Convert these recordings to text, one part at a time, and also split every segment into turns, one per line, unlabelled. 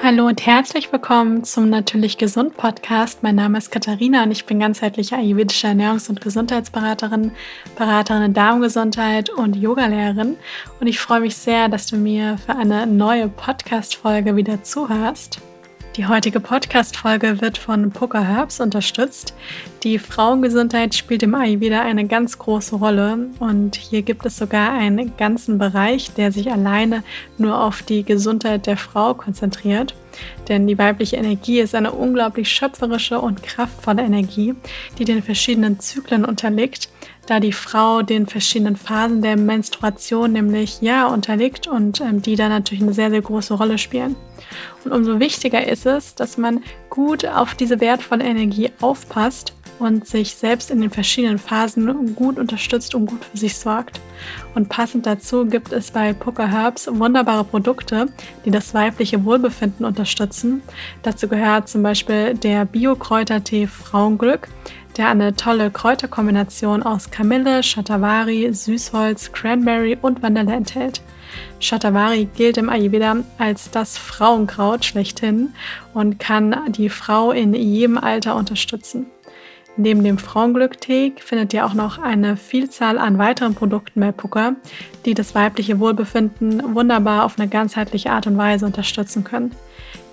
Hallo und herzlich willkommen zum Natürlich Gesund Podcast. Mein Name ist Katharina und ich bin ganzheitliche ayurvedische Ernährungs- und Gesundheitsberaterin, Beraterin in Darmgesundheit und Yogalehrerin. Und ich freue mich sehr, dass du mir für eine neue Podcast-Folge wieder zuhörst. Die heutige Podcast-Folge wird von Poker Herbs unterstützt. Die Frauengesundheit spielt im Ayurveda eine ganz große Rolle und hier gibt es sogar einen ganzen Bereich, der sich alleine nur auf die Gesundheit der Frau konzentriert. Denn die weibliche Energie ist eine unglaublich schöpferische und kraftvolle Energie, die den verschiedenen Zyklen unterliegt da die Frau den verschiedenen Phasen der Menstruation nämlich ja unterliegt und ähm, die da natürlich eine sehr, sehr große Rolle spielen. Und umso wichtiger ist es, dass man gut auf diese wertvolle Energie aufpasst und sich selbst in den verschiedenen Phasen gut unterstützt und gut für sich sorgt. Und passend dazu gibt es bei Poker Herbs wunderbare Produkte, die das weibliche Wohlbefinden unterstützen. Dazu gehört zum Beispiel der Bio-Kräutertee Frauenglück, der eine tolle Kräuterkombination aus Kamille, Shatavari, Süßholz, Cranberry und Vanille enthält. Shatavari gilt im Ayurveda als das Frauenkraut schlechthin und kann die Frau in jedem Alter unterstützen. Neben dem Frauenglück-Tee findet ihr auch noch eine Vielzahl an weiteren Produkten bei Puka, die das weibliche Wohlbefinden wunderbar auf eine ganzheitliche Art und Weise unterstützen können.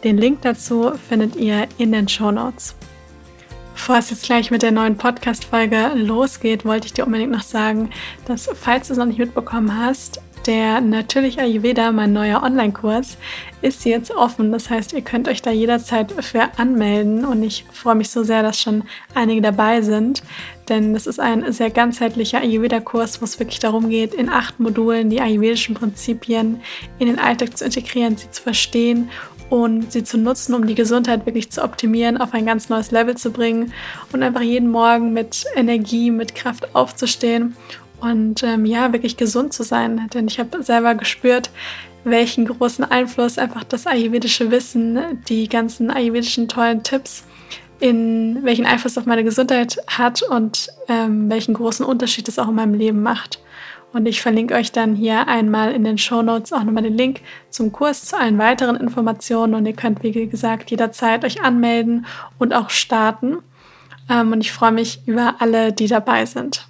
Den Link dazu findet ihr in den Show Notes. Bevor es jetzt gleich mit der neuen Podcast-Folge losgeht, wollte ich dir unbedingt noch sagen, dass, falls du es noch nicht mitbekommen hast, der Natürlich Ayurveda, mein neuer Online-Kurs, ist jetzt offen. Das heißt, ihr könnt euch da jederzeit für anmelden und ich freue mich so sehr, dass schon einige dabei sind, denn das ist ein sehr ganzheitlicher Ayurveda-Kurs, wo es wirklich darum geht, in acht Modulen die ayurvedischen Prinzipien in den Alltag zu integrieren, sie zu verstehen und sie zu nutzen, um die Gesundheit wirklich zu optimieren, auf ein ganz neues Level zu bringen und einfach jeden Morgen mit Energie, mit Kraft aufzustehen und ähm, ja, wirklich gesund zu sein. Denn ich habe selber gespürt, welchen großen Einfluss einfach das ayurvedische Wissen, die ganzen ayurvedischen tollen Tipps, in welchen Einfluss auf meine Gesundheit hat und ähm, welchen großen Unterschied es auch in meinem Leben macht. Und ich verlinke euch dann hier einmal in den Show Notes auch nochmal den Link zum Kurs zu allen weiteren Informationen. Und ihr könnt, wie gesagt, jederzeit euch anmelden und auch starten. Ähm, und ich freue mich über alle, die dabei sind.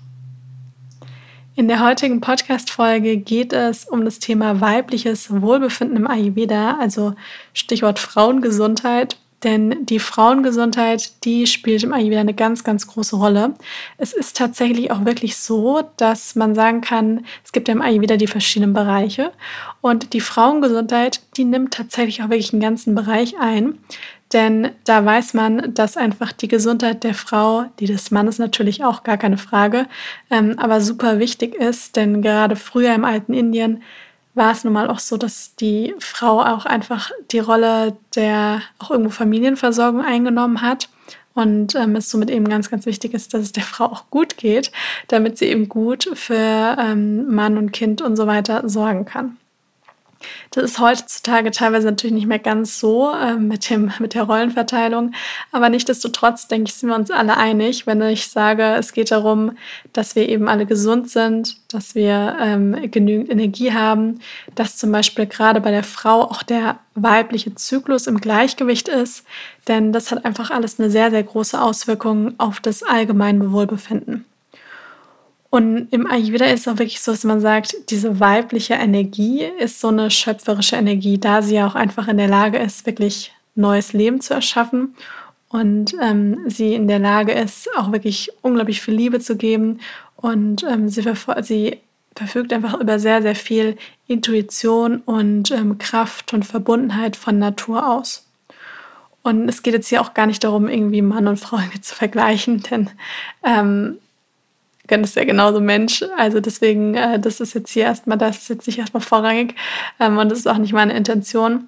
In der heutigen Podcast-Folge geht es um das Thema weibliches Wohlbefinden im Ayurveda, also Stichwort Frauengesundheit. Denn die Frauengesundheit, die spielt im Ayurveda eine ganz, ganz große Rolle. Es ist tatsächlich auch wirklich so, dass man sagen kann, es gibt ja im Ayurveda die verschiedenen Bereiche. Und die Frauengesundheit, die nimmt tatsächlich auch wirklich einen ganzen Bereich ein. Denn da weiß man, dass einfach die Gesundheit der Frau, die des Mannes natürlich auch gar keine Frage, ähm, aber super wichtig ist. Denn gerade früher im alten Indien war es nun mal auch so, dass die Frau auch einfach die Rolle der auch irgendwo Familienversorgung eingenommen hat und ähm, es somit eben ganz, ganz wichtig ist, dass es der Frau auch gut geht, damit sie eben gut für ähm, Mann und Kind und so weiter sorgen kann. Das ist heutzutage teilweise natürlich nicht mehr ganz so äh, mit, dem, mit der Rollenverteilung, aber nichtsdestotrotz denke ich, sind wir uns alle einig, wenn ich sage, es geht darum, dass wir eben alle gesund sind, dass wir ähm, genügend Energie haben, dass zum Beispiel gerade bei der Frau auch der weibliche Zyklus im Gleichgewicht ist, denn das hat einfach alles eine sehr, sehr große Auswirkung auf das allgemeine Wohlbefinden. Und im Ayurveda ist auch wirklich so, dass man sagt, diese weibliche Energie ist so eine schöpferische Energie, da sie ja auch einfach in der Lage ist, wirklich neues Leben zu erschaffen und ähm, sie in der Lage ist, auch wirklich unglaublich viel Liebe zu geben und ähm, sie, sie, verfügt einfach über sehr, sehr viel Intuition und ähm, Kraft und Verbundenheit von Natur aus. Und es geht jetzt hier auch gar nicht darum, irgendwie Mann und Frau zu vergleichen, denn Gönn ist ja genauso Mensch. Also deswegen, äh, das ist jetzt hier erstmal, das ist jetzt nicht erstmal vorrangig. Ähm, und das ist auch nicht meine Intention,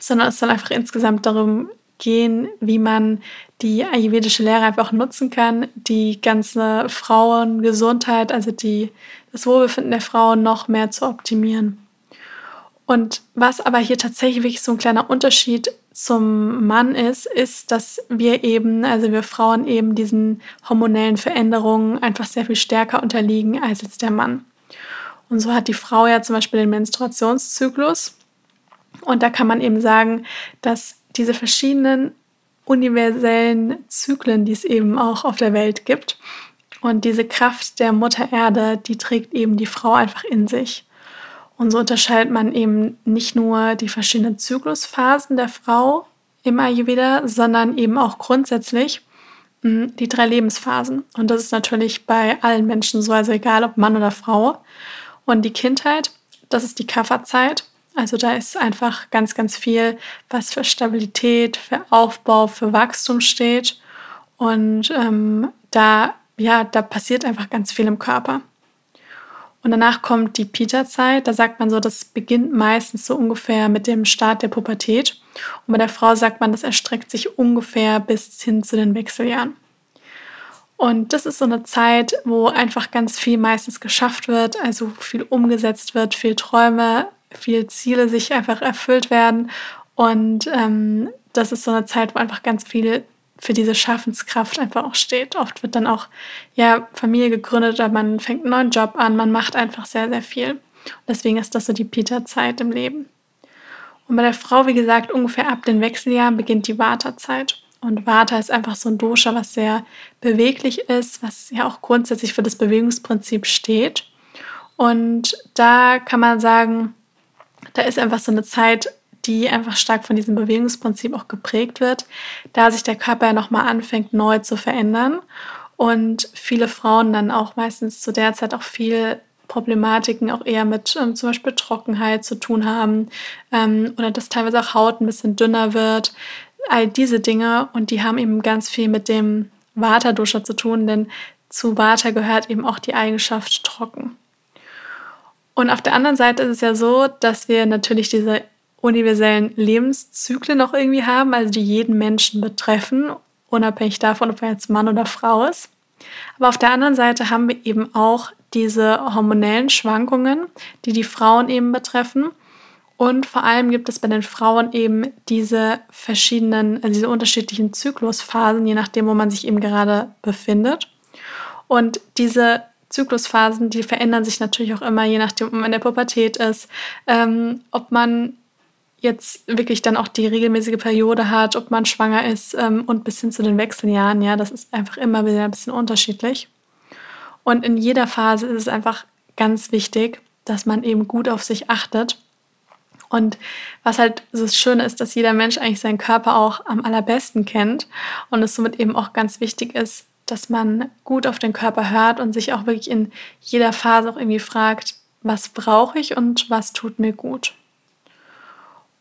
sondern es soll einfach insgesamt darum gehen, wie man die ayurvedische Lehre einfach nutzen kann, die ganze Frauengesundheit, also die, das Wohlbefinden der Frauen noch mehr zu optimieren. Und was aber hier tatsächlich so ein kleiner Unterschied zum Mann ist, ist, dass wir eben, also wir Frauen eben diesen hormonellen Veränderungen einfach sehr viel stärker unterliegen als jetzt der Mann. Und so hat die Frau ja zum Beispiel den Menstruationszyklus. Und da kann man eben sagen, dass diese verschiedenen universellen Zyklen, die es eben auch auf der Welt gibt, und diese Kraft der Mutter Erde, die trägt eben die Frau einfach in sich. Und so unterscheidet man eben nicht nur die verschiedenen Zyklusphasen der Frau im Ayurveda, sondern eben auch grundsätzlich hm, die drei Lebensphasen. Und das ist natürlich bei allen Menschen so, also egal ob Mann oder Frau. Und die Kindheit, das ist die Kafferzeit. Also da ist einfach ganz, ganz viel, was für Stabilität, für Aufbau, für Wachstum steht. Und ähm, da ja, da passiert einfach ganz viel im Körper. Und danach kommt die Pita-Zeit. Da sagt man so, das beginnt meistens so ungefähr mit dem Start der Pubertät. Und bei der Frau sagt man, das erstreckt sich ungefähr bis hin zu den Wechseljahren. Und das ist so eine Zeit, wo einfach ganz viel meistens geschafft wird, also viel umgesetzt wird, viel Träume, viel Ziele sich einfach erfüllt werden. Und ähm, das ist so eine Zeit, wo einfach ganz viel für diese Schaffenskraft einfach auch steht. Oft wird dann auch ja Familie gegründet, aber man fängt einen neuen Job an, man macht einfach sehr, sehr viel. Und deswegen ist das so die Peter-Zeit im Leben. Und bei der Frau, wie gesagt, ungefähr ab den Wechseljahren beginnt die Vata-Zeit. Und Vata ist einfach so ein Dosha, was sehr beweglich ist, was ja auch grundsätzlich für das Bewegungsprinzip steht. Und da kann man sagen, da ist einfach so eine Zeit, die einfach stark von diesem Bewegungsprinzip auch geprägt wird, da sich der Körper ja nochmal anfängt neu zu verändern und viele Frauen dann auch meistens zu der Zeit auch viel Problematiken auch eher mit ähm, zum Beispiel Trockenheit zu tun haben ähm, oder dass teilweise auch Haut ein bisschen dünner wird. All diese Dinge und die haben eben ganz viel mit dem Vata-Dosha zu tun, denn zu Vata gehört eben auch die Eigenschaft trocken. Und auf der anderen Seite ist es ja so, dass wir natürlich diese universellen Lebenszyklen noch irgendwie haben, also die jeden Menschen betreffen, unabhängig davon, ob er jetzt Mann oder Frau ist. Aber auf der anderen Seite haben wir eben auch diese hormonellen Schwankungen, die die Frauen eben betreffen. Und vor allem gibt es bei den Frauen eben diese verschiedenen, also diese unterschiedlichen Zyklusphasen, je nachdem, wo man sich eben gerade befindet. Und diese Zyklusphasen, die verändern sich natürlich auch immer, je nachdem, ob man in der Pubertät ist, ähm, ob man jetzt wirklich dann auch die regelmäßige Periode hat, ob man schwanger ist ähm, und bis hin zu den Wechseljahren. Ja, das ist einfach immer wieder ein bisschen unterschiedlich. Und in jeder Phase ist es einfach ganz wichtig, dass man eben gut auf sich achtet. Und was halt so schön ist, dass jeder Mensch eigentlich seinen Körper auch am allerbesten kennt und es somit eben auch ganz wichtig ist, dass man gut auf den Körper hört und sich auch wirklich in jeder Phase auch irgendwie fragt, was brauche ich und was tut mir gut.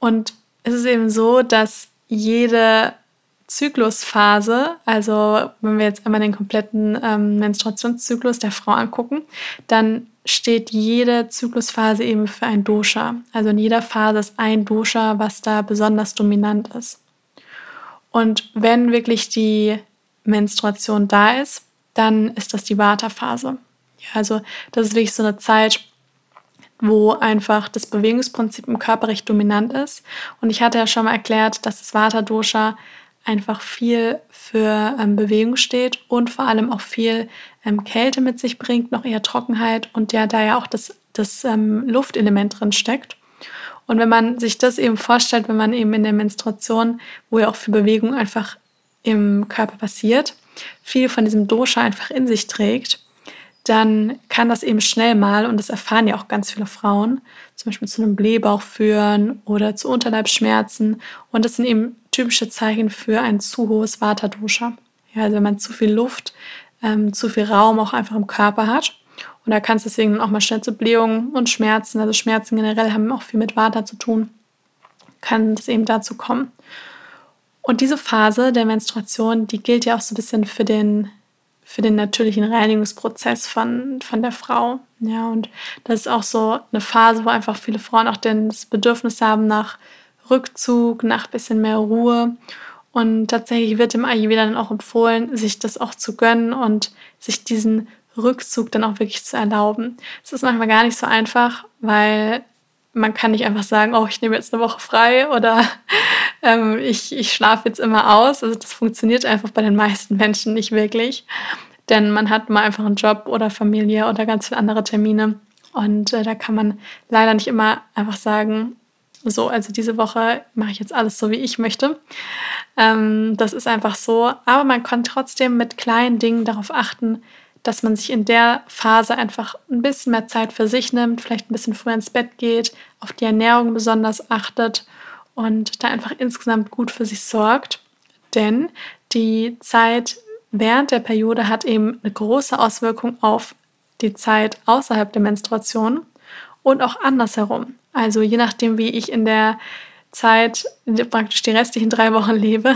Und es ist eben so, dass jede Zyklusphase, also wenn wir jetzt einmal den kompletten ähm, Menstruationszyklus der Frau angucken, dann steht jede Zyklusphase eben für ein Dosha. Also in jeder Phase ist ein Dosha, was da besonders dominant ist. Und wenn wirklich die Menstruation da ist, dann ist das die Vata-Phase. Ja, also das ist wirklich so eine Zeit, wo einfach das Bewegungsprinzip im Körper recht dominant ist. Und ich hatte ja schon mal erklärt, dass das Vata-Dosha einfach viel für ähm, Bewegung steht und vor allem auch viel ähm, Kälte mit sich bringt, noch eher Trockenheit und ja, da ja auch das, das ähm, Luftelement drin steckt. Und wenn man sich das eben vorstellt, wenn man eben in der Menstruation, wo ja auch viel Bewegung einfach im Körper passiert, viel von diesem Dosha einfach in sich trägt, dann kann das eben schnell mal, und das erfahren ja auch ganz viele Frauen, zum Beispiel zu einem Blähbauch führen oder zu Unterleibsschmerzen. Und das sind eben typische Zeichen für ein zu hohes Vata-Dosha. Ja, also wenn man zu viel Luft, ähm, zu viel Raum auch einfach im Körper hat. Und da kann es deswegen auch mal schnell zu Blähungen und Schmerzen, also Schmerzen generell haben auch viel mit Vata zu tun, kann es eben dazu kommen. Und diese Phase der Menstruation, die gilt ja auch so ein bisschen für den für den natürlichen Reinigungsprozess von, von der Frau. Ja, und das ist auch so eine Phase, wo einfach viele Frauen auch das Bedürfnis haben nach Rückzug, nach bisschen mehr Ruhe. Und tatsächlich wird dem Ayurveda dann auch empfohlen, sich das auch zu gönnen und sich diesen Rückzug dann auch wirklich zu erlauben. Es ist manchmal gar nicht so einfach, weil man kann nicht einfach sagen, oh, ich nehme jetzt eine Woche frei oder ähm, ich, ich schlafe jetzt immer aus. Also das funktioniert einfach bei den meisten Menschen nicht wirklich. Denn man hat mal einfach einen Job oder Familie oder ganz viele andere Termine. Und äh, da kann man leider nicht immer einfach sagen, so. Also diese Woche mache ich jetzt alles so, wie ich möchte. Ähm, das ist einfach so. Aber man kann trotzdem mit kleinen Dingen darauf achten, dass man sich in der Phase einfach ein bisschen mehr Zeit für sich nimmt, vielleicht ein bisschen früher ins Bett geht, auf die Ernährung besonders achtet und da einfach insgesamt gut für sich sorgt. Denn die Zeit während der Periode hat eben eine große Auswirkung auf die Zeit außerhalb der Menstruation und auch andersherum. Also je nachdem, wie ich in der Zeit, praktisch die restlichen drei Wochen lebe,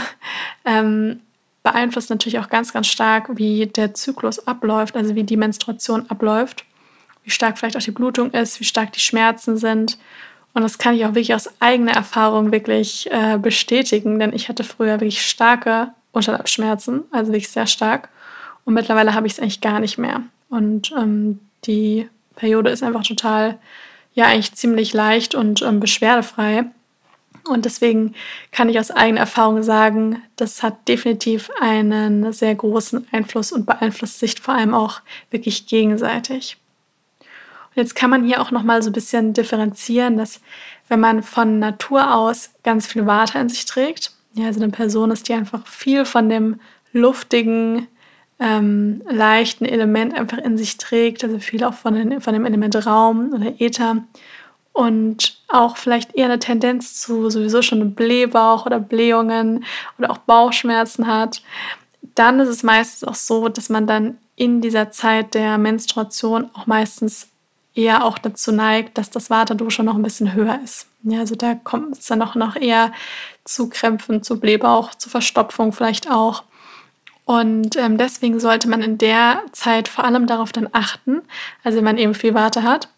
ähm, beeinflusst natürlich auch ganz, ganz stark, wie der Zyklus abläuft, also wie die Menstruation abläuft, wie stark vielleicht auch die Blutung ist, wie stark die Schmerzen sind. Und das kann ich auch wirklich aus eigener Erfahrung wirklich äh, bestätigen, denn ich hatte früher wirklich starke Unterleibsschmerzen, also wirklich sehr stark. Und mittlerweile habe ich es eigentlich gar nicht mehr. Und ähm, die Periode ist einfach total, ja, eigentlich ziemlich leicht und ähm, beschwerdefrei. Und deswegen kann ich aus eigener Erfahrung sagen, das hat definitiv einen sehr großen Einfluss und beeinflusst sich vor allem auch wirklich gegenseitig. Jetzt kann man hier auch noch mal so ein bisschen differenzieren, dass wenn man von Natur aus ganz viel Water in sich trägt, ja, also eine Person ist, die einfach viel von dem luftigen, ähm, leichten Element einfach in sich trägt, also viel auch von, den, von dem Element Raum oder Äther und auch vielleicht eher eine Tendenz zu sowieso schon Blähbauch oder Blähungen oder auch Bauchschmerzen hat, dann ist es meistens auch so, dass man dann in dieser Zeit der Menstruation auch meistens eher auch dazu neigt, dass das Waterdosha noch ein bisschen höher ist. Ja, also da kommt es dann auch noch eher zu Krämpfen, zu Blähbauch, zu Verstopfung vielleicht auch. Und ähm, deswegen sollte man in der Zeit vor allem darauf dann achten, also wenn man eben viel Warte hat,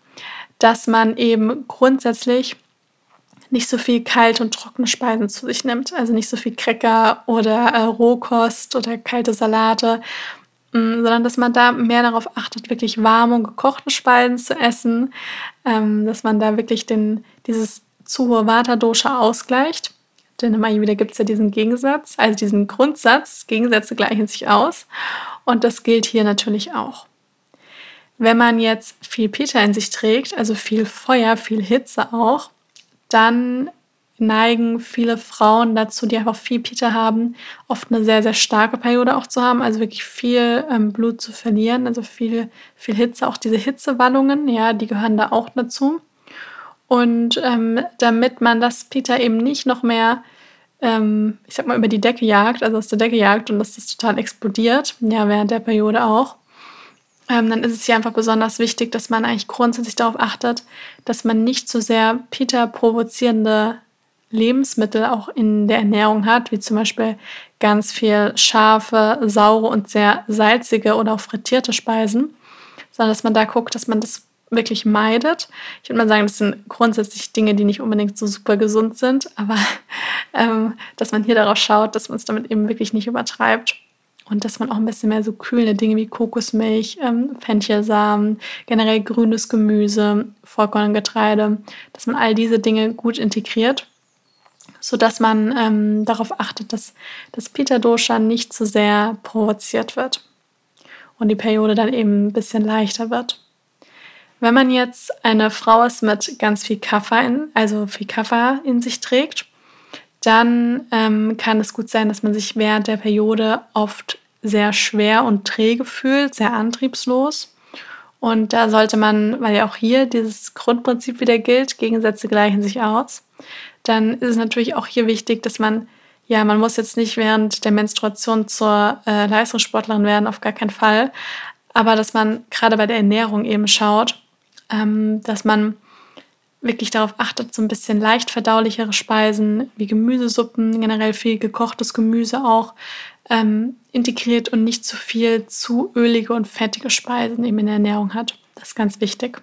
dass man eben grundsätzlich nicht so viel kalte und trockene Speisen zu sich nimmt. Also nicht so viel Cracker oder äh, Rohkost oder kalte Salate, sondern dass man da mehr darauf achtet, wirklich warme und gekochte Speisen zu essen, ähm, dass man da wirklich den, dieses zu hohe Vata-Dosha ausgleicht. Denn im Ayurveda gibt es ja diesen Gegensatz, also diesen Grundsatz, Gegensätze gleichen sich aus. Und das gilt hier natürlich auch. Wenn man jetzt viel Peter in sich trägt, also viel Feuer, viel Hitze auch, dann neigen viele Frauen dazu, die einfach viel Peter haben, oft eine sehr, sehr starke Periode auch zu haben, also wirklich viel ähm, Blut zu verlieren, also viel, viel Hitze, auch diese Hitzewallungen, ja, die gehören da auch dazu. Und ähm, damit man das Peter eben nicht noch mehr, ähm, ich sag mal, über die Decke jagt, also aus der Decke jagt und dass das total explodiert, ja, während der Periode auch, ähm, dann ist es hier einfach besonders wichtig, dass man eigentlich grundsätzlich darauf achtet, dass man nicht zu so sehr Peter provozierende Lebensmittel auch in der Ernährung hat, wie zum Beispiel ganz viel scharfe, saure und sehr salzige oder auch frittierte Speisen, sondern dass man da guckt, dass man das wirklich meidet. Ich würde mal sagen, das sind grundsätzlich Dinge, die nicht unbedingt so super gesund sind, aber ähm, dass man hier darauf schaut, dass man es damit eben wirklich nicht übertreibt. Und dass man auch ein bisschen mehr so kühlende Dinge wie Kokosmilch, ähm, Fenchelsamen, generell grünes Gemüse, Vollkorngetreide, dass man all diese Dinge gut integriert, sodass man ähm, darauf achtet, dass das Pita-Dosha nicht zu sehr provoziert wird und die Periode dann eben ein bisschen leichter wird. Wenn man jetzt eine Frau ist mit ganz viel Kaffer, in, also viel Kaffer in sich trägt, dann ähm, kann es gut sein, dass man sich während der Periode oft sehr schwer und träge fühlt, sehr antriebslos. Und da sollte man, weil ja auch hier dieses Grundprinzip wieder gilt, Gegensätze gleichen sich aus, dann ist es natürlich auch hier wichtig, dass man, ja, man muss jetzt nicht während der Menstruation zur äh, Leistungssportlerin werden, auf gar keinen Fall, aber dass man gerade bei der Ernährung eben schaut, ähm, dass man wirklich darauf achtet, so ein bisschen leicht verdaulichere Speisen wie Gemüsesuppen, generell viel gekochtes Gemüse auch ähm, integriert und nicht zu viel zu ölige und fettige Speisen eben in der Ernährung hat. Das ist ganz wichtig.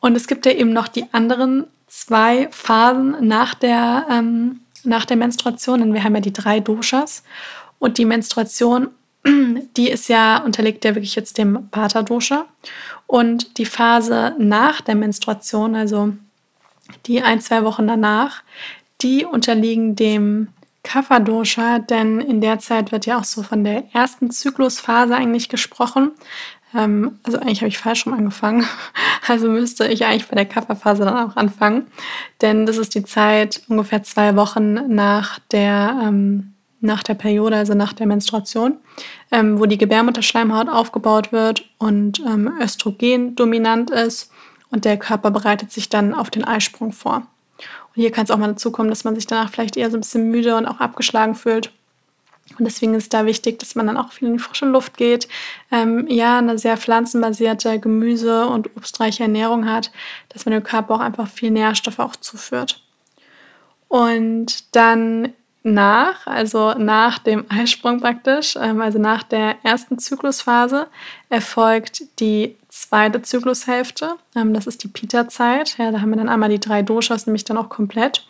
Und es gibt ja eben noch die anderen zwei Phasen nach der, ähm, nach der Menstruation. Denn wir haben ja die drei Doshas. Und die Menstruation, die ist ja, unterliegt ja wirklich jetzt dem Vata-Dosha. Und die Phase nach der Menstruation, also die ein, zwei Wochen danach, die unterliegen dem Kapha-Dosha, denn in der Zeit wird ja auch so von der ersten Zyklusphase eigentlich gesprochen. Ähm, also eigentlich habe ich falsch rum angefangen. Also müsste ich eigentlich bei der Kapha-Phase dann auch anfangen. Denn das ist die Zeit ungefähr zwei Wochen nach der, ähm, nach der Periode, also nach der Menstruation, ähm, wo die Gebärmutterschleimhaut aufgebaut wird und ähm, Östrogen dominant ist und der Körper bereitet sich dann auf den Eisprung vor. Und hier kann es auch mal dazu kommen, dass man sich danach vielleicht eher so ein bisschen müde und auch abgeschlagen fühlt. Und deswegen ist da wichtig, dass man dann auch viel in die frische Luft geht, ähm, ja, eine sehr pflanzenbasierte Gemüse- und obstreiche Ernährung hat, dass man dem Körper auch einfach viel Nährstoffe auch zuführt. Und dann nach, also nach dem Eisprung praktisch, ähm, also nach der ersten Zyklusphase, erfolgt die zweite Zyklushälfte. Ähm, das ist die Pita-Zeit. Ja, da haben wir dann einmal die drei Doshas, nämlich dann auch komplett.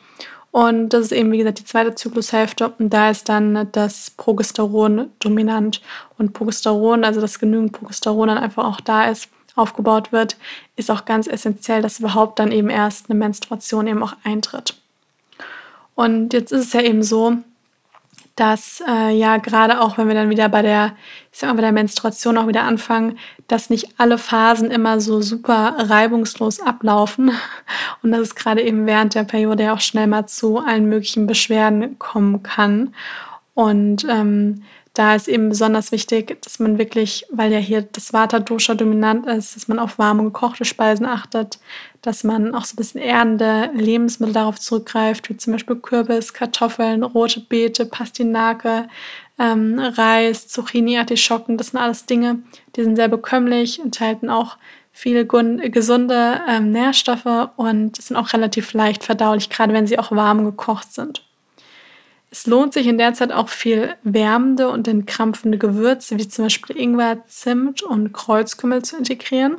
Und das ist eben, wie gesagt, die zweite Zyklushälfte. Und da ist dann das Progesteron dominant. Und Progesteron, also dass genügend Progesteron dann einfach auch da ist, aufgebaut wird, ist auch ganz essentiell, dass überhaupt dann eben erst eine Menstruation eben auch eintritt. Und jetzt ist es ja eben so, dass äh, ja gerade auch, wenn wir dann wieder bei der, ich sag mal, bei der Menstruation auch wieder anfangen, dass nicht alle Phasen immer so super reibungslos ablaufen und dass es gerade eben während der Periode ja auch schnell mal zu allen möglichen Beschwerden kommen kann. Und ähm, da ist eben besonders wichtig, dass man wirklich, weil ja hier das Vata-Dosha dominant ist, dass man auf warme gekochte Speisen achtet, dass man auch so ein bisschen erdende Lebensmittel darauf zurückgreift, wie zum Beispiel Kürbis, Kartoffeln, rote Beete, Pastinake, ähm, Reis, Zucchini, Artischocken. Das sind alles Dinge, die sind sehr bekömmlich, enthalten auch viele gesunde ähm, Nährstoffe und sind auch relativ leicht verdaulich, gerade wenn sie auch warm gekocht sind. Es lohnt sich in der Zeit auch viel wärmende und entkrampfende Gewürze wie zum Beispiel Ingwer, Zimt und Kreuzkümmel zu integrieren.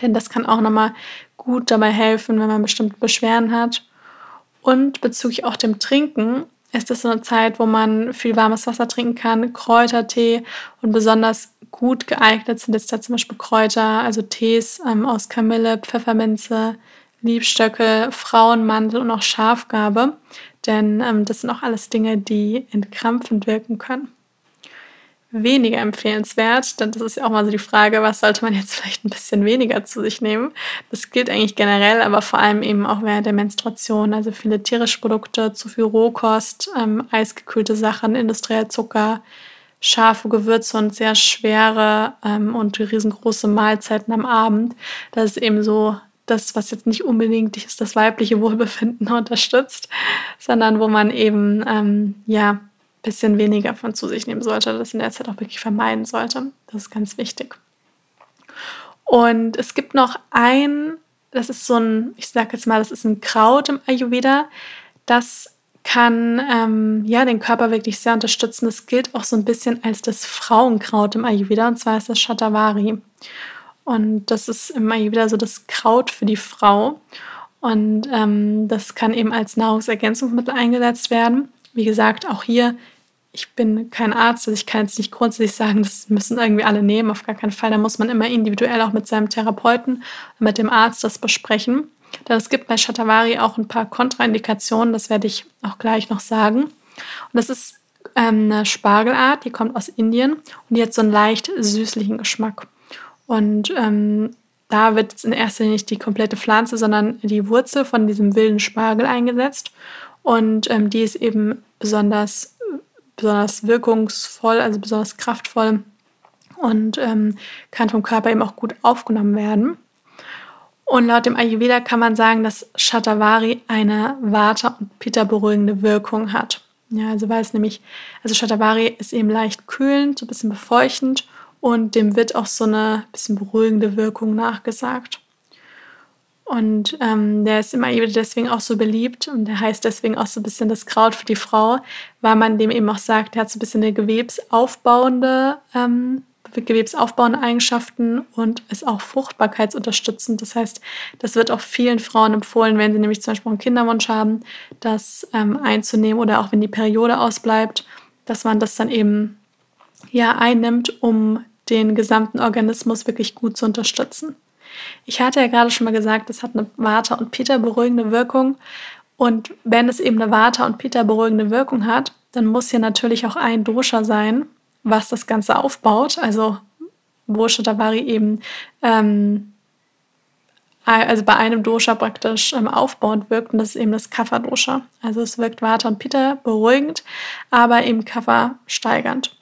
Denn das kann auch nochmal gut dabei helfen, wenn man bestimmte Beschwerden hat. Und bezüglich auch dem Trinken ist es eine Zeit, wo man viel warmes Wasser trinken kann, Kräutertee und besonders gut geeignet sind jetzt da zum Beispiel Kräuter, also Tees ähm, aus Kamille, Pfefferminze, Liebstöcke, Frauenmantel und auch Schafgabe. Denn ähm, das sind auch alles Dinge, die entkrampfend wirken können. Weniger empfehlenswert, denn das ist ja auch mal so die Frage, was sollte man jetzt vielleicht ein bisschen weniger zu sich nehmen? Das gilt eigentlich generell, aber vor allem eben auch während der Menstruation. Also viele tierische Produkte, zu viel Rohkost, ähm, eisgekühlte Sachen, industriell Zucker, scharfe Gewürze und sehr schwere ähm, und riesengroße Mahlzeiten am Abend. Das ist eben so das, was jetzt nicht unbedingt das weibliche Wohlbefinden unterstützt, sondern wo man eben ähm, ja ein bisschen weniger von zu sich nehmen sollte, das in der Zeit auch wirklich vermeiden sollte. Das ist ganz wichtig. Und es gibt noch ein, das ist so ein, ich sage jetzt mal, das ist ein Kraut im Ayurveda, das kann ähm, ja den Körper wirklich sehr unterstützen. Das gilt auch so ein bisschen als das Frauenkraut im Ayurveda und zwar ist das Shatavari. Und das ist immer wieder so das Kraut für die Frau. Und ähm, das kann eben als Nahrungsergänzungsmittel eingesetzt werden. Wie gesagt, auch hier, ich bin kein Arzt, also ich kann jetzt nicht grundsätzlich sagen, das müssen irgendwie alle nehmen, auf gar keinen Fall. Da muss man immer individuell auch mit seinem Therapeuten, mit dem Arzt das besprechen. Denn es gibt bei Shatavari auch ein paar Kontraindikationen, das werde ich auch gleich noch sagen. Und das ist ähm, eine Spargelart, die kommt aus Indien und die hat so einen leicht süßlichen Geschmack. Und ähm, da wird in erster Linie nicht die komplette Pflanze, sondern die Wurzel von diesem wilden Spargel eingesetzt. Und ähm, die ist eben besonders, besonders wirkungsvoll, also besonders kraftvoll und ähm, kann vom Körper eben auch gut aufgenommen werden. Und laut dem Ayurveda kann man sagen, dass Shatavari eine Vata- und Pitta-beruhigende Wirkung hat. Ja, also weil es nämlich, also Shatavari ist eben leicht kühlend, so ein bisschen befeuchtend und dem wird auch so eine bisschen beruhigende Wirkung nachgesagt. Und ähm, der ist immer deswegen auch so beliebt und der heißt deswegen auch so ein bisschen das Kraut für die Frau, weil man dem eben auch sagt, der hat so ein bisschen eine gewebsaufbauende, ähm, gewebsaufbauende Eigenschaften und ist auch fruchtbarkeitsunterstützend. Das heißt, das wird auch vielen Frauen empfohlen, wenn sie nämlich zum Beispiel einen Kinderwunsch haben, das ähm, einzunehmen oder auch wenn die Periode ausbleibt, dass man das dann eben ja einnimmt, um den gesamten Organismus wirklich gut zu unterstützen. Ich hatte ja gerade schon mal gesagt, es hat eine Vata- und Pitta-beruhigende Wirkung. Und wenn es eben eine Vata- und Pitta-beruhigende Wirkung hat, dann muss hier natürlich auch ein Dosha sein, was das Ganze aufbaut. Also wo Shatavari eben ähm, also bei einem Dosha praktisch ähm, aufbauend wirkt und das ist eben das Kapha-Dosha. Also es wirkt Vata und Pitta beruhigend, aber eben Kapha steigernd.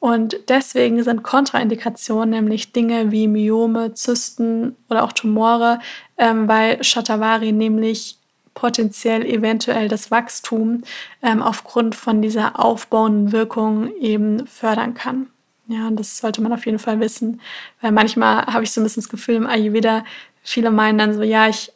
Und deswegen sind Kontraindikationen, nämlich Dinge wie Myome, Zysten oder auch Tumore, ähm, weil Shatavari nämlich potenziell eventuell das Wachstum ähm, aufgrund von dieser aufbauenden Wirkung eben fördern kann. Ja, und das sollte man auf jeden Fall wissen, weil manchmal habe ich so ein bisschen das Gefühl im Ayurveda, viele meinen dann so, ja, ich,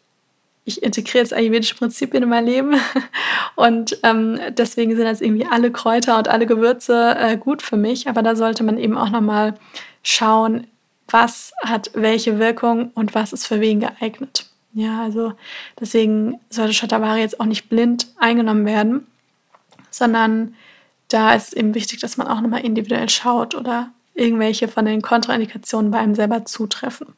ich integriere jetzt ayurvedische Prinzipien in mein Leben und ähm, deswegen sind jetzt irgendwie alle Kräuter und alle Gewürze äh, gut für mich, aber da sollte man eben auch nochmal schauen, was hat welche Wirkung und was ist für wen geeignet. Ja, also deswegen sollte Shatavari jetzt auch nicht blind eingenommen werden, sondern da ist eben wichtig, dass man auch nochmal individuell schaut oder irgendwelche von den Kontraindikationen bei einem selber zutreffen.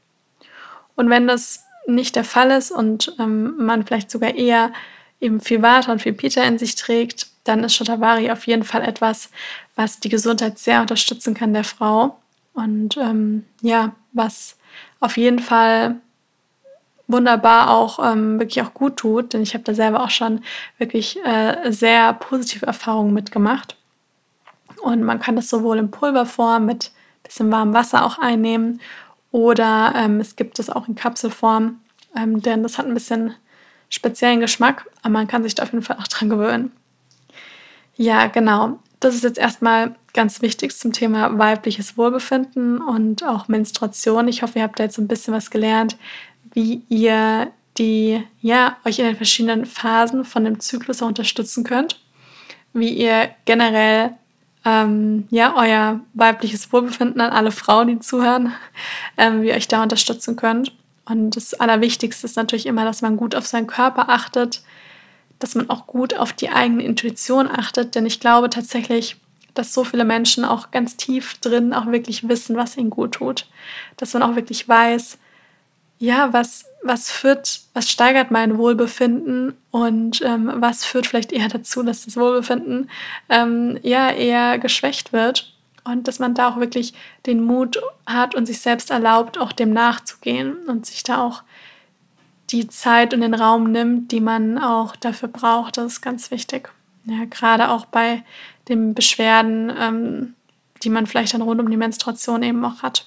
Und wenn das nicht der Fall ist und ähm, man vielleicht sogar eher eben viel Vata und viel Pita in sich trägt, dann ist Shatavari auf jeden Fall etwas, was die Gesundheit sehr unterstützen kann der Frau und ähm, ja, was auf jeden Fall wunderbar auch ähm, wirklich auch gut tut, denn ich habe da selber auch schon wirklich äh, sehr positive Erfahrungen mitgemacht. Und man kann das sowohl in Pulverform mit bisschen warmem Wasser auch einnehmen oder ähm, es gibt es auch in Kapselform, ähm, denn das hat ein bisschen speziellen Geschmack, aber man kann sich da auf jeden Fall auch dran gewöhnen. Ja, genau. Das ist jetzt erstmal ganz wichtig zum Thema weibliches Wohlbefinden und auch Menstruation. Ich hoffe, ihr habt da jetzt ein bisschen was gelernt, wie ihr die, ja, euch in den verschiedenen Phasen von dem Zyklus auch unterstützen könnt, wie ihr generell ähm, ja, euer weibliches Wohlbefinden an alle Frauen, die zuhören, ähm, wie ihr euch da unterstützen könnt. Und das Allerwichtigste ist natürlich immer, dass man gut auf seinen Körper achtet, dass man auch gut auf die eigene Intuition achtet, denn ich glaube tatsächlich, dass so viele Menschen auch ganz tief drin auch wirklich wissen, was ihnen gut tut. Dass man auch wirklich weiß, ja, was, was führt, was steigert mein Wohlbefinden und ähm, was führt vielleicht eher dazu, dass das Wohlbefinden ähm, ja eher geschwächt wird und dass man da auch wirklich den Mut hat und sich selbst erlaubt, auch dem nachzugehen und sich da auch die Zeit und den Raum nimmt, die man auch dafür braucht. Das ist ganz wichtig. Ja, gerade auch bei den Beschwerden, ähm, die man vielleicht dann rund um die Menstruation eben auch hat.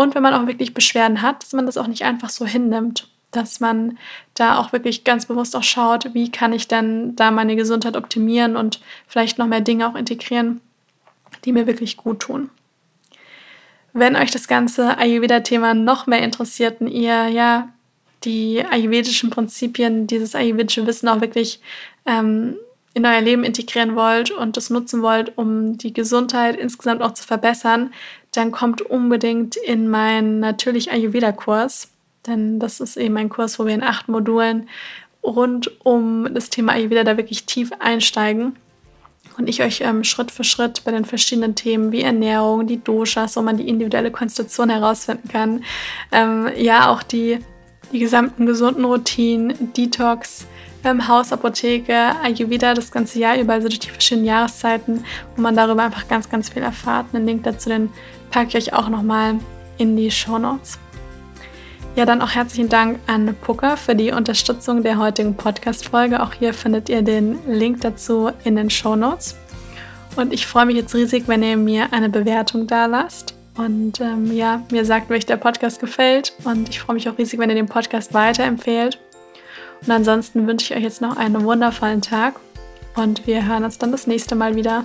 Und wenn man auch wirklich Beschwerden hat, dass man das auch nicht einfach so hinnimmt, dass man da auch wirklich ganz bewusst auch schaut, wie kann ich denn da meine Gesundheit optimieren und vielleicht noch mehr Dinge auch integrieren, die mir wirklich gut tun. Wenn euch das ganze Ayurveda-Thema noch mehr interessiert und ihr ja die ayurvedischen Prinzipien, dieses ayurvedische Wissen auch wirklich ähm, in euer Leben integrieren wollt und das nutzen wollt, um die Gesundheit insgesamt auch zu verbessern, dann kommt unbedingt in meinen natürlich Ayurveda-Kurs. Denn das ist eben ein Kurs, wo wir in acht Modulen rund um das Thema Ayurveda da wirklich tief einsteigen und ich euch ähm, Schritt für Schritt bei den verschiedenen Themen wie Ernährung, die Doshas, wo man die individuelle Konstitution herausfinden kann, ähm, ja auch die, die gesamten gesunden Routinen, Detox, ähm, Hausapotheke, Ayurveda das ganze Jahr über, also durch die verschiedenen Jahreszeiten, wo man darüber einfach ganz, ganz viel erfahrt. Einen Link dazu, den packe ich euch auch nochmal in die Show Notes. Ja, dann auch herzlichen Dank an Puka für die Unterstützung der heutigen Podcast-Folge. Auch hier findet ihr den Link dazu in den Show Notes. Und ich freue mich jetzt riesig, wenn ihr mir eine Bewertung da lasst. Und ähm, ja, mir sagt, wie euch der Podcast gefällt. Und ich freue mich auch riesig, wenn ihr den Podcast weiterempfehlt. Und ansonsten wünsche ich euch jetzt noch einen wundervollen Tag und wir hören uns dann das nächste Mal wieder.